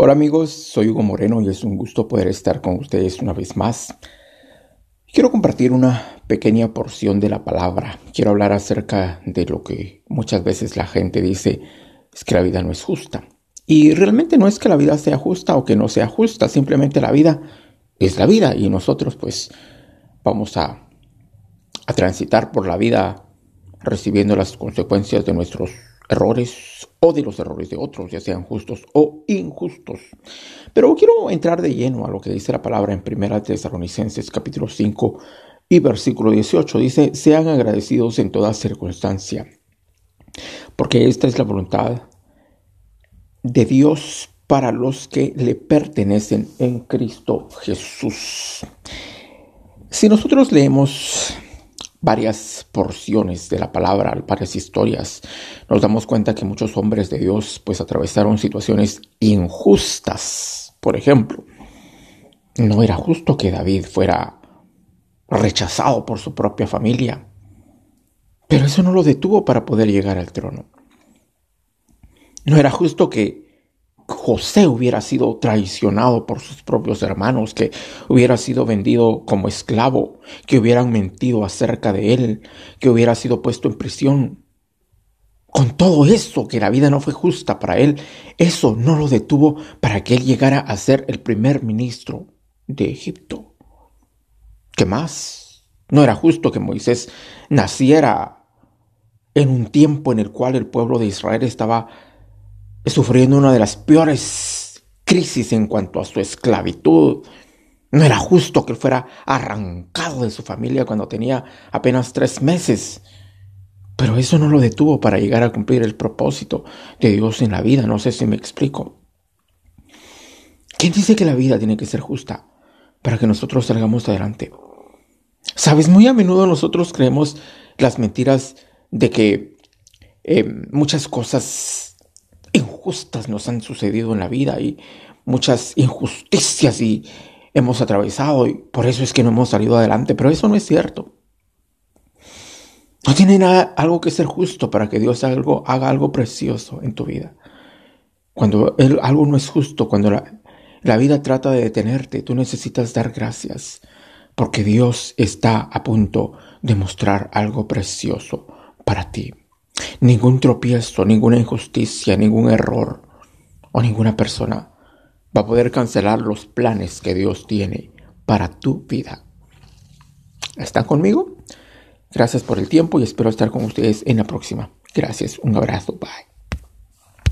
Hola amigos, soy Hugo Moreno y es un gusto poder estar con ustedes una vez más. Quiero compartir una pequeña porción de la palabra. Quiero hablar acerca de lo que muchas veces la gente dice, es que la vida no es justa. Y realmente no es que la vida sea justa o que no sea justa, simplemente la vida es la vida y nosotros pues vamos a, a transitar por la vida recibiendo las consecuencias de nuestros errores o de los errores de otros, ya sean justos o injustos. Pero quiero entrar de lleno a lo que dice la palabra en 1 Tesalonicenses capítulo 5 y versículo 18. Dice, sean agradecidos en toda circunstancia, porque esta es la voluntad de Dios para los que le pertenecen en Cristo Jesús. Si nosotros leemos varias porciones de la palabra, varias historias, nos damos cuenta que muchos hombres de Dios pues atravesaron situaciones injustas. Por ejemplo, no era justo que David fuera rechazado por su propia familia, pero eso no lo detuvo para poder llegar al trono. No era justo que José hubiera sido traicionado por sus propios hermanos, que hubiera sido vendido como esclavo, que hubieran mentido acerca de él, que hubiera sido puesto en prisión. Con todo eso, que la vida no fue justa para él, eso no lo detuvo para que él llegara a ser el primer ministro de Egipto. ¿Qué más? No era justo que Moisés naciera en un tiempo en el cual el pueblo de Israel estaba sufriendo una de las peores crisis en cuanto a su esclavitud. No era justo que fuera arrancado de su familia cuando tenía apenas tres meses. Pero eso no lo detuvo para llegar a cumplir el propósito de Dios en la vida. No sé si me explico. ¿Quién dice que la vida tiene que ser justa para que nosotros salgamos adelante? Sabes, muy a menudo nosotros creemos las mentiras de que eh, muchas cosas injustas nos han sucedido en la vida y muchas injusticias y hemos atravesado y por eso es que no hemos salido adelante, pero eso no es cierto. No tiene nada, algo que ser justo para que Dios haga algo, haga algo precioso en tu vida. Cuando algo no es justo, cuando la, la vida trata de detenerte, tú necesitas dar gracias, porque Dios está a punto de mostrar algo precioso para ti. Ningún tropiezo, ninguna injusticia, ningún error o ninguna persona va a poder cancelar los planes que Dios tiene para tu vida. ¿Están conmigo? Gracias por el tiempo y espero estar con ustedes en la próxima. Gracias, un abrazo, bye.